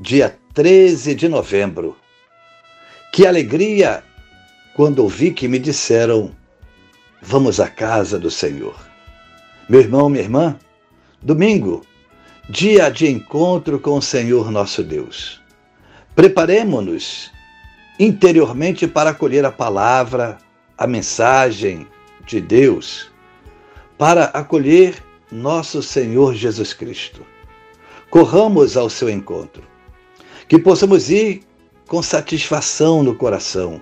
dia 13 de novembro. Que alegria quando ouvi que me disseram: Vamos à casa do Senhor. Meu irmão, minha irmã, domingo, dia de encontro com o Senhor nosso Deus. Preparemos-nos interiormente para acolher a palavra, a mensagem de Deus, para acolher nosso Senhor Jesus Cristo. Corramos ao seu encontro que possamos ir com satisfação no coração.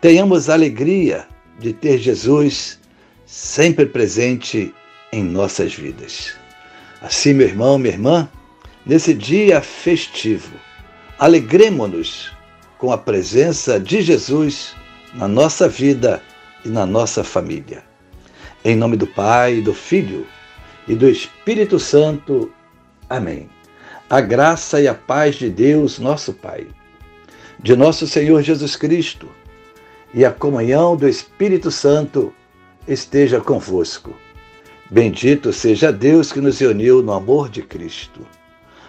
Tenhamos a alegria de ter Jesus sempre presente em nossas vidas. Assim, meu irmão, minha irmã, nesse dia festivo, alegremos-nos com a presença de Jesus na nossa vida e na nossa família. Em nome do Pai, do Filho e do Espírito Santo. Amém a graça e a paz de Deus, nosso Pai, de nosso Senhor Jesus Cristo e a comunhão do Espírito Santo esteja convosco. Bendito seja Deus que nos uniu no amor de Cristo.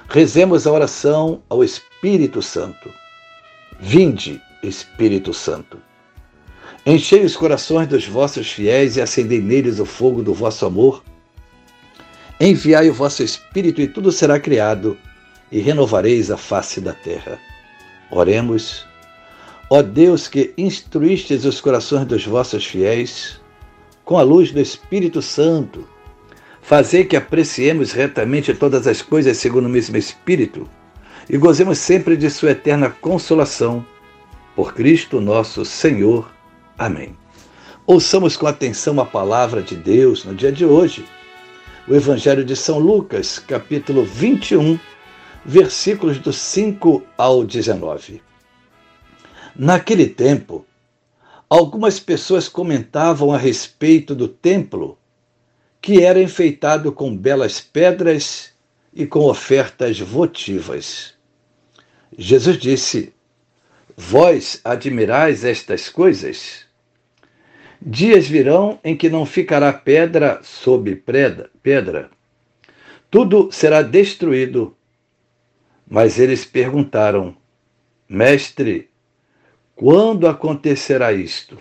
Rezemos a oração ao Espírito Santo. Vinde, Espírito Santo. Enchei os corações dos vossos fiéis e acendei neles o fogo do vosso amor. Enviai o vosso Espírito e tudo será criado e renovareis a face da terra. Oremos. Ó Deus que instruístes os corações dos vossos fiéis, com a luz do Espírito Santo, fazei que apreciemos retamente todas as coisas segundo o mesmo Espírito e gozemos sempre de Sua eterna consolação. Por Cristo nosso Senhor. Amém. Ouçamos com atenção a palavra de Deus no dia de hoje. O Evangelho de São Lucas, capítulo 21, versículos do 5 ao 19. Naquele tempo, algumas pessoas comentavam a respeito do templo, que era enfeitado com belas pedras e com ofertas votivas. Jesus disse: Vós admirais estas coisas? Dias virão em que não ficará pedra sobre pedra. Tudo será destruído mas eles perguntaram: Mestre, quando acontecerá isto?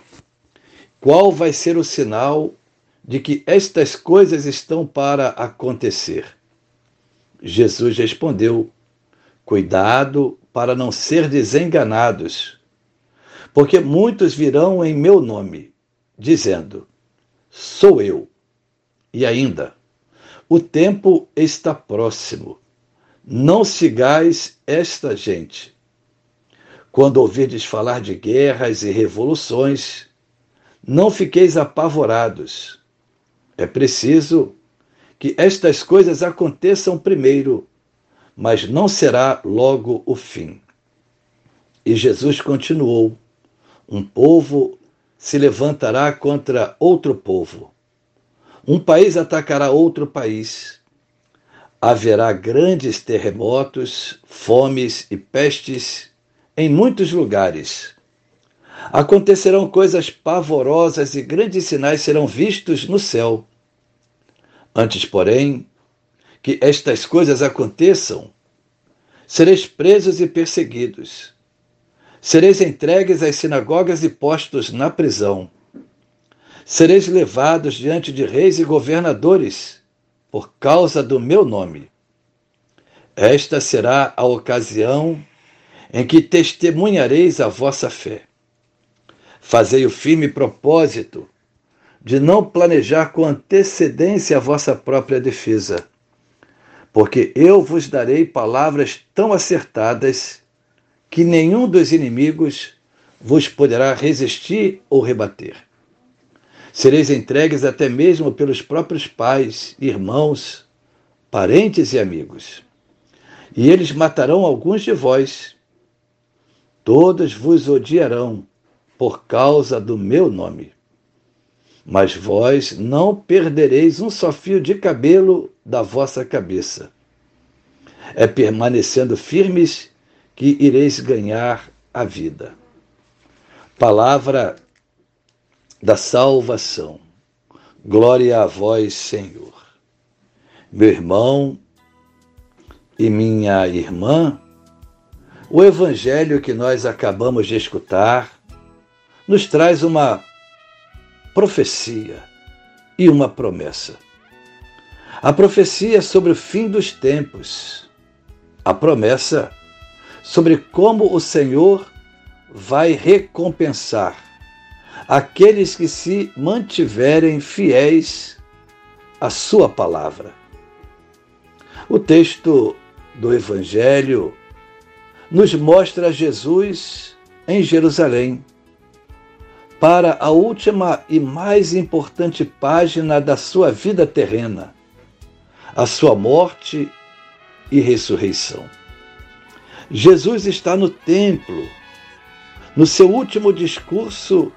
Qual vai ser o sinal de que estas coisas estão para acontecer? Jesus respondeu: Cuidado para não ser desenganados, porque muitos virão em meu nome, dizendo: Sou eu. E ainda, o tempo está próximo. Não sigais esta gente. Quando ouvirdes falar de guerras e revoluções, não fiqueis apavorados. É preciso que estas coisas aconteçam primeiro, mas não será logo o fim. E Jesus continuou: Um povo se levantará contra outro povo. Um país atacará outro país haverá grandes terremotos, fomes e pestes em muitos lugares. Acontecerão coisas pavorosas e grandes sinais serão vistos no céu. Antes, porém, que estas coisas aconteçam, sereis presos e perseguidos. Sereis entregues às sinagogas e postos na prisão. Sereis levados diante de reis e governadores por causa do meu nome. Esta será a ocasião em que testemunhareis a vossa fé. Fazei o firme propósito de não planejar com antecedência a vossa própria defesa, porque eu vos darei palavras tão acertadas que nenhum dos inimigos vos poderá resistir ou rebater. Sereis entregues até mesmo pelos próprios pais, irmãos, parentes e amigos. E eles matarão alguns de vós. Todos vos odiarão por causa do meu nome. Mas vós não perdereis um só fio de cabelo da vossa cabeça. É permanecendo firmes que ireis ganhar a vida. Palavra da salvação. Glória a vós, Senhor. Meu irmão e minha irmã, o evangelho que nós acabamos de escutar nos traz uma profecia e uma promessa. A profecia sobre o fim dos tempos, a promessa sobre como o Senhor vai recompensar aqueles que se mantiverem fiéis à Sua palavra. O texto do Evangelho nos mostra Jesus em Jerusalém, para a última e mais importante página da sua vida terrena, a sua morte e ressurreição. Jesus está no templo, no seu último discurso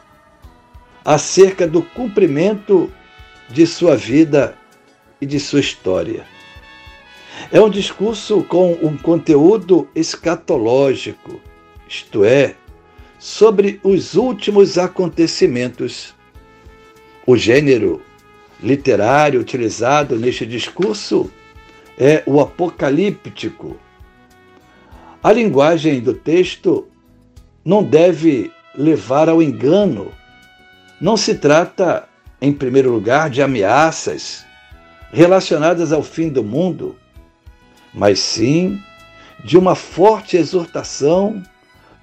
acerca do cumprimento de sua vida e de sua história. É um discurso com um conteúdo escatológico, isto é, sobre os últimos acontecimentos. O gênero literário utilizado neste discurso é o apocalíptico. A linguagem do texto não deve levar ao engano. Não se trata, em primeiro lugar, de ameaças relacionadas ao fim do mundo, mas sim de uma forte exortação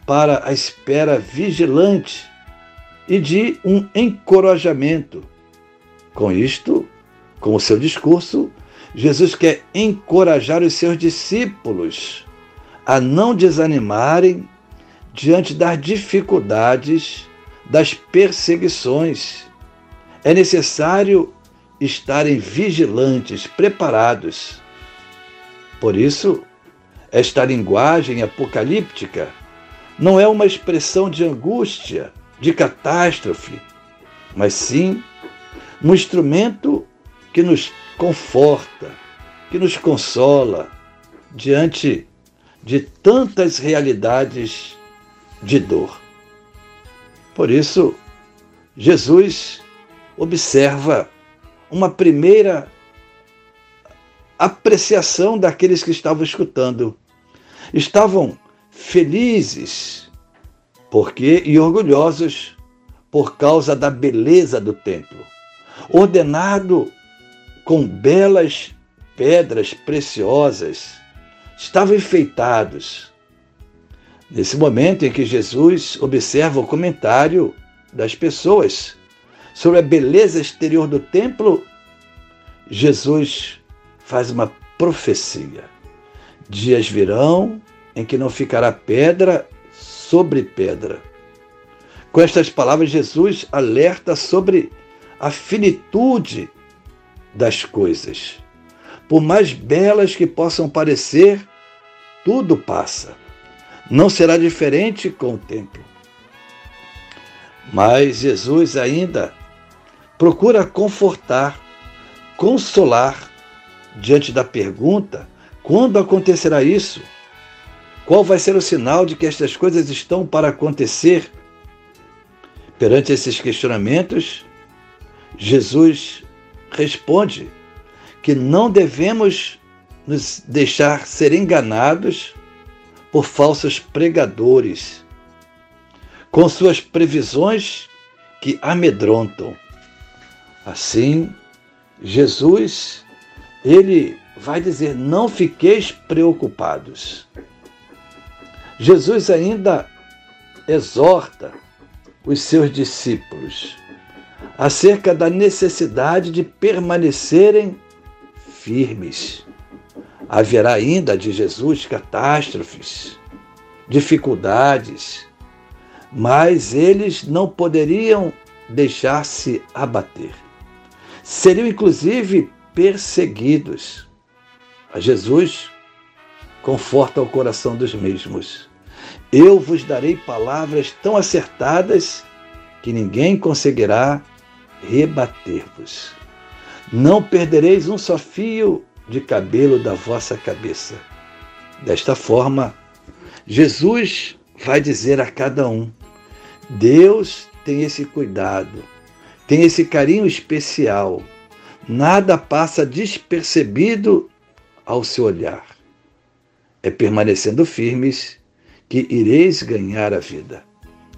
para a espera vigilante e de um encorajamento. Com isto, com o seu discurso, Jesus quer encorajar os seus discípulos a não desanimarem diante das dificuldades, das perseguições. É necessário estarem vigilantes, preparados por isso, esta linguagem apocalíptica não é uma expressão de angústia, de catástrofe, mas sim um instrumento que nos conforta, que nos consola diante de tantas realidades de dor. Por isso, Jesus observa uma primeira apreciação daqueles que estavam escutando. Estavam felizes porque e orgulhosos por causa da beleza do templo, ordenado com belas pedras preciosas, estavam enfeitados. Nesse momento em que Jesus observa o comentário das pessoas sobre a beleza exterior do templo, Jesus faz uma profecia. Dias virão em que não ficará pedra sobre pedra. Com estas palavras, Jesus alerta sobre a finitude das coisas. Por mais belas que possam parecer, tudo passa. Não será diferente com o tempo. Mas Jesus ainda procura confortar, consolar diante da pergunta: quando acontecerá isso? Qual vai ser o sinal de que estas coisas estão para acontecer? Perante esses questionamentos, Jesus responde que não devemos nos deixar ser enganados por falsos pregadores, com suas previsões que amedrontam. Assim, Jesus ele vai dizer: não fiqueis preocupados. Jesus ainda exorta os seus discípulos acerca da necessidade de permanecerem firmes. Haverá ainda de Jesus catástrofes, dificuldades, mas eles não poderiam deixar-se abater. Seriam inclusive perseguidos. A Jesus conforta o coração dos mesmos. Eu vos darei palavras tão acertadas que ninguém conseguirá rebater-vos. Não perdereis um só fio de cabelo da vossa cabeça. Desta forma, Jesus vai dizer a cada um: Deus tem esse cuidado, tem esse carinho especial. Nada passa despercebido ao seu olhar. É permanecendo firmes que ireis ganhar a vida.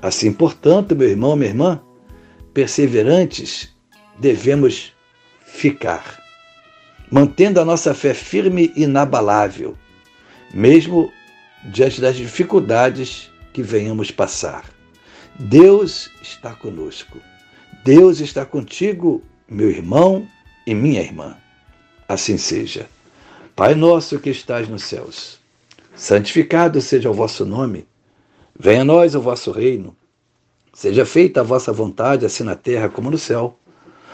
Assim, portanto, meu irmão, minha irmã, perseverantes devemos ficar, mantendo a nossa fé firme e inabalável, mesmo diante das dificuldades que venhamos passar. Deus está conosco. Deus está contigo, meu irmão e minha irmã. Assim seja. Pai nosso que estás nos céus, santificado seja o vosso nome. Venha a nós o vosso reino. Seja feita a vossa vontade, assim na terra como no céu.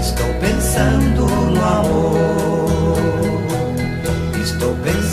Estou pensando no amor. Estou pensando